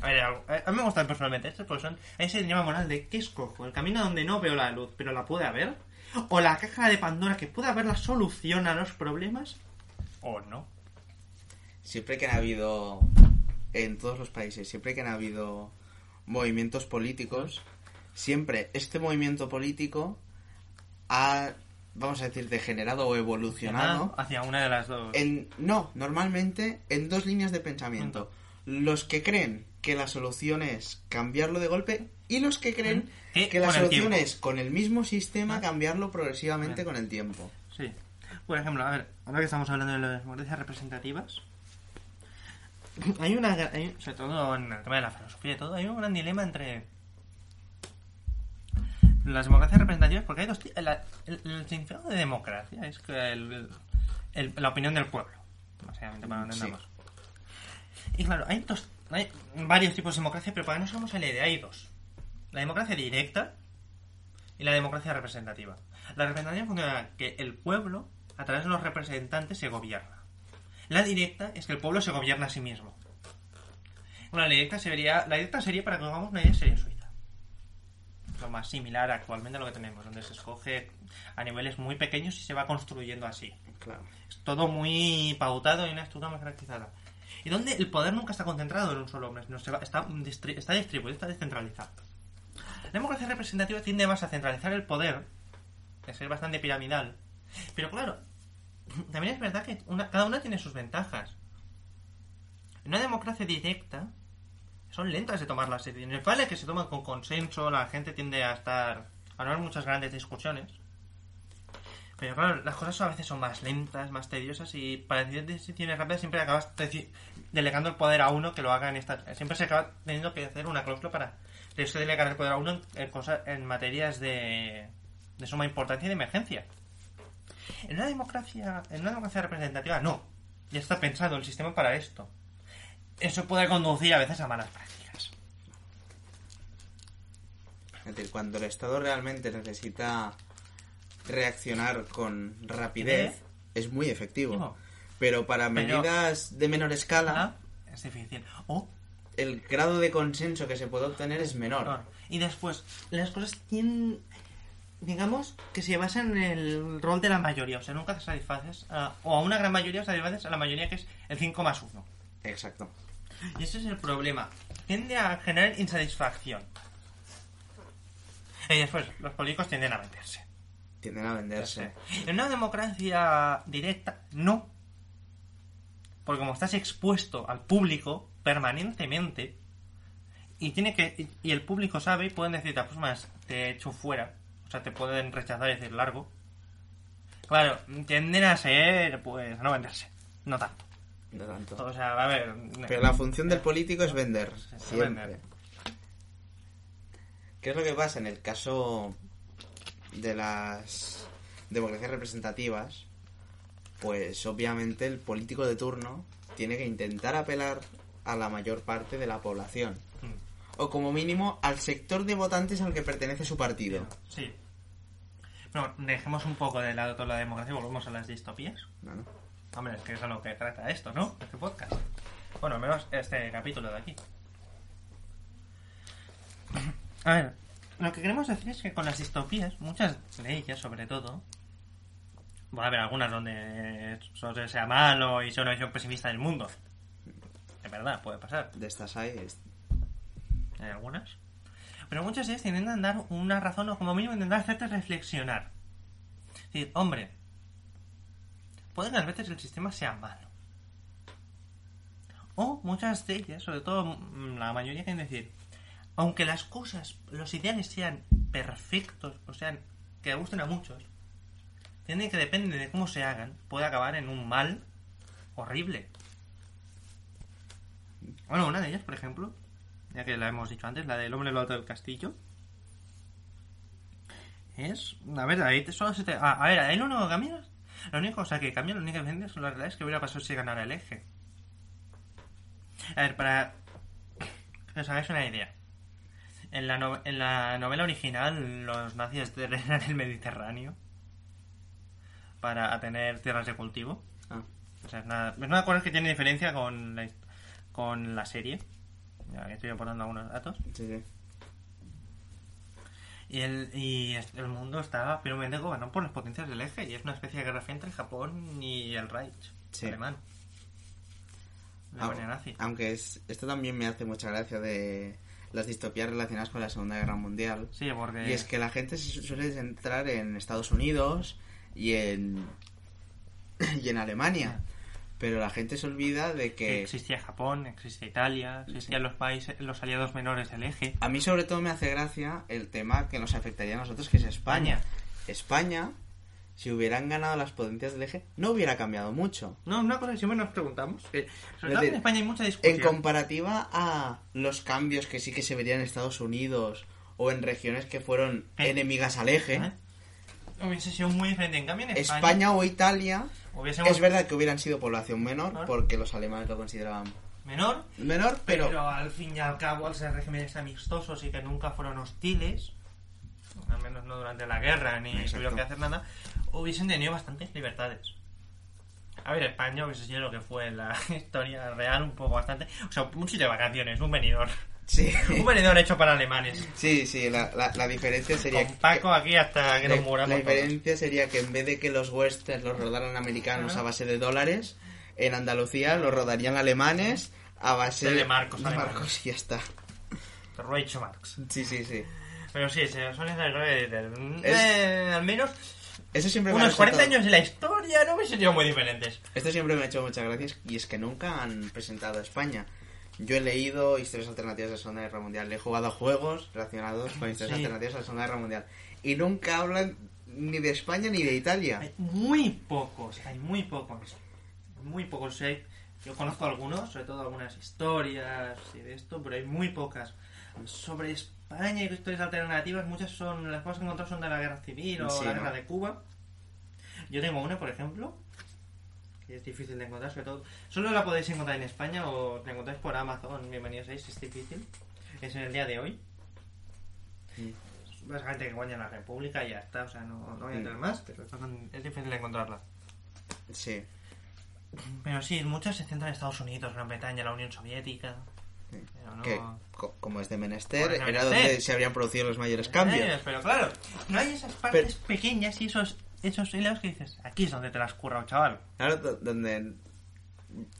A ver, algo- a mí me gustan personalmente estos porque son ese dilema moral de ¿qué escojo? ¿El camino donde no veo la luz pero la puede haber? ¿O la caja de Pandora que puede haber la solución a los problemas? ¿O no? siempre que han habido en todos los países, siempre que han habido movimientos políticos, siempre este movimiento político ha, vamos a decir, degenerado o evolucionado hacia una de las dos. en no, normalmente en dos líneas de pensamiento. Los que creen que la solución es cambiarlo de golpe y los que creen Que que la solución es con el mismo sistema Ah. cambiarlo progresivamente con el tiempo. Sí. Por ejemplo, a ver, ahora que estamos hablando de las democracias representativas, hay una, hay- sobre todo en el tema de la filosofía y todo, hay un gran dilema entre las democracias representativas, porque hay dos la- el, el significado de democracia es que el- el- la opinión del pueblo, básicamente, para Sí. entendamos. Y claro, hay dos, hay varios tipos de democracia, pero para que no somos la idea, hay dos. La democracia directa y la democracia representativa. La representativa funciona que el pueblo, a través de los representantes, se gobierna. La directa es que el pueblo se gobierna a sí mismo. Bueno, la directa sería, la directa sería, para que nos hagamos una idea, sería. Lo más similar actualmente a lo que tenemos, donde se escoge a niveles muy pequeños y se va construyendo así. Claro. Es todo muy pautado y una estructura muy jerarquizada. Y donde el poder nunca está concentrado en un solo hombre, sino se va- está, distri- está distribuido, está descentralizado. La democracia representativa tiende más a centralizar el poder, a ser bastante piramidal. Pero claro, también es verdad que una- cada una tiene sus ventajas. En una democracia directa, son lentas de tomar las decisiones. Vale que se toman con consenso, la gente tiende a estar. a no haber muchas grandes discusiones. Pero claro, las cosas a veces son más lentas, más tediosas y para decidir decisiones rápidas siempre acabas delegando el poder a uno que lo haga en esta... Siempre se acaba teniendo que hacer una cláusula para delegar el poder a uno en cosas, en materias de, de suma importancia y de emergencia. En una democracia, en una democracia representativa no. Ya está pensado el sistema para esto. Eso puede conducir a veces a malas prácticas. Es decir, cuando el Estado realmente necesita reaccionar con rapidez, ¿Eh? es muy efectivo. No. Pero para Pero- medidas de menor escala, Ah, Es difícil. O el grado de consenso que se puede obtener es menor. Y después, las cosas tienen. Digamos que se basan en el rol de la mayoría. O sea, nunca te satisfaces. a- o a una gran mayoría, satisfaces a la mayoría que es el 5 más 1. Exacto. Y ese es el problema. Tiende a generar insatisfacción. Y después, los políticos tienden a venderse. Tienden a venderse. En una democracia directa, no. Porque como estás expuesto al público permanentemente, y tiene que y- el público sabe y pueden decirte, pues más, te echo fuera. O sea, te pueden rechazar y decir largo. Claro, tienden a ser, pues, a no venderse. No tanto. No tanto. O sea, a ver. Pero la función del político es vender. Sí, Siempre. vender. ¿Qué es lo que pasa en el caso de las democracias representativas? Pues obviamente el político de turno tiene que intentar apelar a la mayor parte de la población. Mm, O como mínimo al sector de votantes al que pertenece su partido. Sí. Bueno, dejemos un poco de lado toda la democracia y volvemos a las distopías. ¿no? ¿no? Hombre, es que es a lo que trata esto, ¿no? Este podcast. Bueno, al menos este capítulo de aquí. A ver, lo que queremos decir es que con las distopías, muchas de ellas sobre todo, va a haber algunas donde sea malo y sea una visión pesimista del mundo. Es verdad, puede pasar. De estas hay. es- Hay algunas. Pero muchas de ellas intentan dar una razón o como mínimo intentar hacerte reflexionar. Es decir, hombre, puede que a veces el sistema sea malo. O muchas de ellas, sobre todo mm, la mayoría, quieren decir, aunque las cosas, los ideales sean perfectos, o sean que gusten a muchos, tiene que depende de cómo se hagan, puede acabar en un mal horrible. Bueno, una de ellas, por ejemplo, ya que la hemos dicho antes, la del hombre en lo alto del castillo. Es. A ver, ahí solo se te. A, a ver, ahí lo único. La única cosa que cambia, lo único que vende son las realidades que hubiera pasado si ganara el eje. A ver, para. Que os hagáis una idea. En la, no- en la novela original, los nazis [laughs] drenan el Mediterráneo para tener tierras de cultivo. Ah, O sea, es una, es una cosa que tiene diferencia con la, con la serie. Ya estoy aportando algunos datos. sí, sí. Y el, y el mundo está firmemente gobernado por las potencias del eje. Y es una especie de guerra fría entre Japón y el Reich Sí. alemán. La Au- Alemania nazi. Aunque es, esto también me hace mucha gracia de las distopías relacionadas con la Segunda Guerra Mundial. Sí, porque. Y es que la gente se su- suele centrar en Estados Unidos y en [coughs] y en Alemania. Pero la gente se olvida de que que existía Japón, existía Italia, existían los países, los aliados menores del eje. a mí sobre todo me hace gracia el tema que nos afectaría a nosotros que es España. España si hubieran ganado las potencias del eje, no hubiera cambiado mucho. No, una cosa que siempre nos preguntamos. Que, sobre todo en España hay mucha discusión. En comparativa a los cambios que sí que se verían en Estados Unidos o en regiones que fueron Eh. enemigas al eje, ¿Eh? Hubiese sido muy diferente. En cambio, en España. España o Italia, hubiésemos es verdad que hubieran sido población menor porque los alemanes lo consideraban menor. menor, pero, Pero, al fin y al cabo, al ser regímenes amistosos y que nunca fueron hostiles, al menos no durante la guerra ni Exacto. tuvieron que hacer nada, hubiesen tenido bastantes libertades. A ver, España hubiese sido lo que fue la [laughs] historia real, un poco bastante. O sea, un sitio de vacaciones, un venidor. Sí, Un venidor hecho para alemanes. sí, sí, la, la, la diferencia sería Con Paco aquí hasta que nos muramos. la todos. diferencia sería que en vez de que los westerns los rodaran americanos a base de dólares, en Andalucía los rodarían alemanes a base De marcos de marcos y ya está. Reicho Marx. Sí, sí, sí. Pero sí, se suele ser Es- eh, al menos Eso siempre unos 40 resultado- años de la historia no hubiesen sido muy diferentes. Esto siempre me ha hecho muchas gracias y es que nunca han presentado a España. Yo he leído historias alternativas de la Segunda Guerra Mundial, he jugado a juegos relacionados con historias Sí. alternativas de la Segunda Guerra Mundial y nunca hablan ni de España ni de Italia. Hay muy pocos, hay muy pocos. Muy pocos. Sé, yo conozco algunos, sobre todo algunas historias y de esto, pero hay muy pocas. Sobre España y historias alternativas, muchas son, las cosas que he encontrado son de la guerra civil o Sí, la ¿no? guerra de Cuba. Yo tengo una, por ejemplo, que es difícil de encontrar, sobre todo. Solo la podéis encontrar en España o la encontráis por Amazon, bienvenidos a es difícil. Es en el día de hoy. Mm. Básicamente que guaña la República y ya está, o sea, no, no voy a entrar más, pero es difícil de encontrarla. Sí. Pero sí, muchas se centran en Estados Unidos, Gran Bretaña, la Unión Soviética. Pero no... Que, co- como es de menester, era menester. donde se habrían producido los mayores cambios. Pero claro, no hay esas partes pequeñas y esos, esos hilos que dices, aquí es donde te las curra, chaval. Claro, do- donde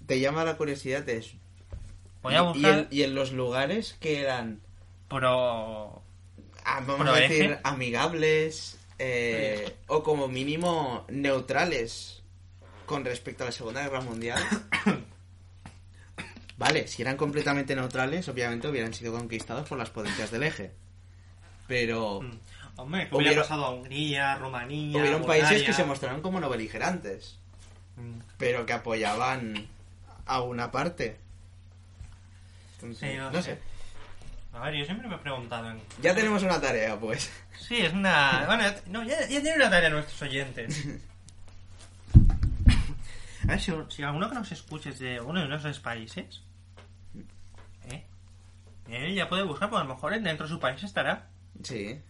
te llama la curiosidad es... Voy a buscar, y, en, y en los lugares que eran, pero... ah, vamos Pro a decir, eje. amigables eh, o como mínimo neutrales con respecto a la Segunda Guerra Mundial. [coughs] Vale, si eran completamente neutrales, obviamente hubieran sido conquistados por las potencias del eje. Pero mm, Hombre, que hubiera pasado a Hungría, Rumanía, hubieron países que se mostraron como no beligerantes, Mm, pero que apoyaban a una parte. Entonces, Sí, no no sé. sé. A ver, yo siempre me he preguntado en... Ya tenemos una tarea, pues. Sí, es una... Bueno, no, ya, ya tiene una tarea nuestros oyentes. [laughs] A ver, si, si alguno que nos escuche es de uno de esos países, ¿eh? Él ya puede buscar, pues a lo mejor dentro de su país estará. Sí.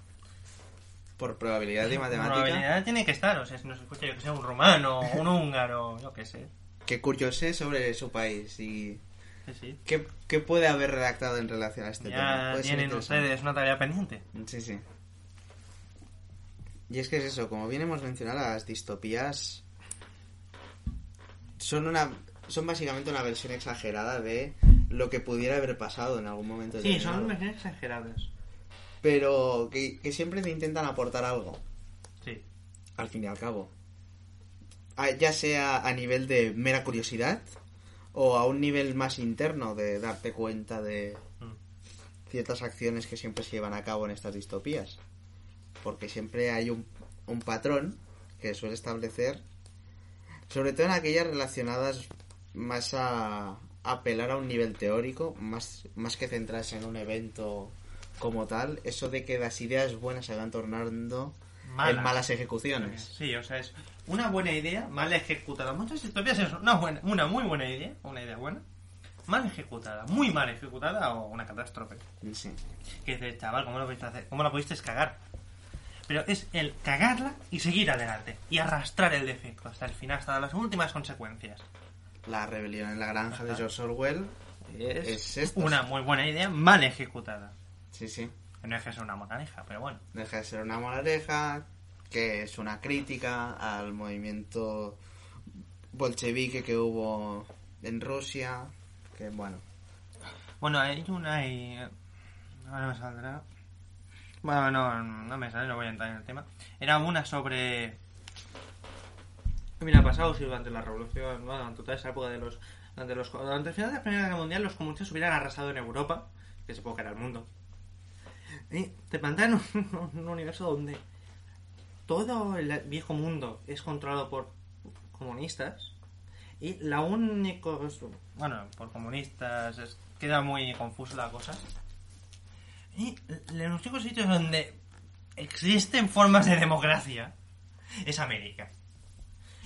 Por probabilidad de Por matemática. probabilidad tiene que estar, o sea, si nos escucha yo que sea un rumano, un húngaro, yo qué sé. Que curiosé sobre su país y Sí, sí. qué, qué puede haber redactado en relación a este tema. Ya Puede ser tienen ustedes una tarea pendiente. Sí, sí. Y es que es eso, como bien hemos mencionado, las distopías son una son básicamente una versión exagerada de lo que pudiera haber pasado en algún momento. Sí, determinado. son versiones exageradas. Pero que, que siempre te intentan aportar algo, Sí. al fin y al cabo. Ah, Ya sea a nivel de mera curiosidad o a un nivel más interno de darte cuenta de Mm. ciertas acciones que siempre se llevan a cabo en estas distopías. Porque siempre hay un, un patrón que suele establecer, sobre todo en aquellas relacionadas más a, a apelar a un nivel teórico, más, más que centrarse en un evento como tal, eso de que las ideas buenas se van tornando Malas. en malas ejecuciones. Sí, o sea, es una buena idea mal ejecutada. Muchas distopías es una, buena, una muy buena idea, una idea buena, mal ejecutada, muy mal ejecutada o una catástrofe. Sí. Que dices, chaval, ¿cómo lo pudiste hacer? ¿Cómo la pudiste cagar? Pero es el cagarla y seguir adelante. Y arrastrar el defecto hasta el final, hasta las últimas consecuencias. La rebelión en la granja de Ajá. George Orwell. Es, Es esto. una muy buena idea mal ejecutada. Sí, sí. No es que sea una moraleja, pero bueno. deja de ser una moraleja, que es una crítica al movimiento bolchevique que hubo en Rusia, que bueno, Bueno, hay una hay... Ahora me saldrá... Bueno, no, no me sale, no voy a entrar en el tema. Era una sobre... Mira, pasado si durante la revolución, durante toda esa época de los... Durante, los, durante el final de la Primera Guerra Mundial los comunistas hubieran arrasado en Europa, que se época era el mundo. Y te plantean un, [laughs] un universo donde todo el viejo mundo es controlado por comunistas y la única... Bueno, por comunistas es- queda muy confusa la cosa. Y los únicos sitios donde existen formas de democracia es América.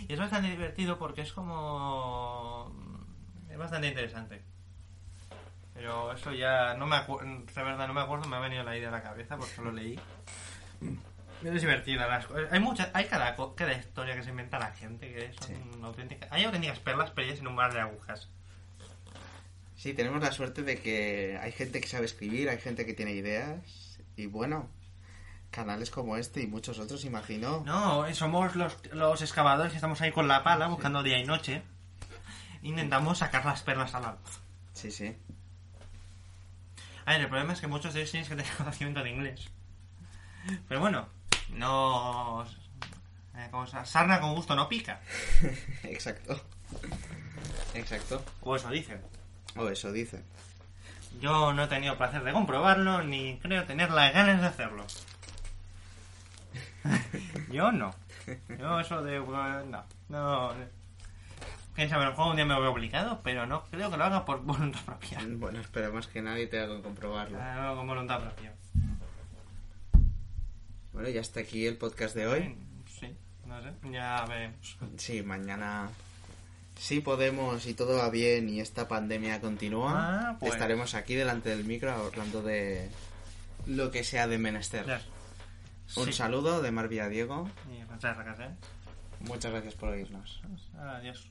Y es bastante divertido porque es como... Es bastante interesante. Pero eso ya no me acuerdo, de verdad no me acuerdo, me ha venido la idea a la cabeza porque lo leí. Es divertida las cosas. Hay muchas, hay cada, cada historia que se inventa la gente que son auténticas. Hay auténticas perlas perdidas en un mar de agujas. Sí, tenemos la suerte de que hay gente que sabe escribir, hay gente que tiene ideas y bueno, canales como este y muchos otros, imagino. No, somos los, los excavadores que estamos ahí con la pala buscando día y noche. Intentamos sacar las perlas a la luz. Sí, sí. A ver, el problema es que muchos de ellos tienes que tener [laughs] conocimiento de inglés. Pero bueno, no... eh, ¿cómo se llama? Sarna con gusto no pica. [laughs] Exacto. Exacto. O eso dicen. O eso dice. Yo no he tenido placer de comprobarlo, ni creo tener las ganas de hacerlo. [laughs] Yo no. Yo eso de... No. No. Quién sabe, a lo mejor un día me veo obligado, pero no creo que lo haga por [laughs] voluntad propia. Bueno, esperemos que nadie te haga comprobarlo. Ah, con voluntad propia. Bueno, ya está aquí el podcast de hoy. Sí, no sé, ya veremos. Sí, mañana si podemos y todo va bien y esta pandemia continúa, Ah, pues. estaremos aquí delante del micro hablando de lo que sea de menester. Un Sí. saludo de Mar Diego. Y muchas gracias, ¿eh? Muchas gracias por oírnos. Adiós.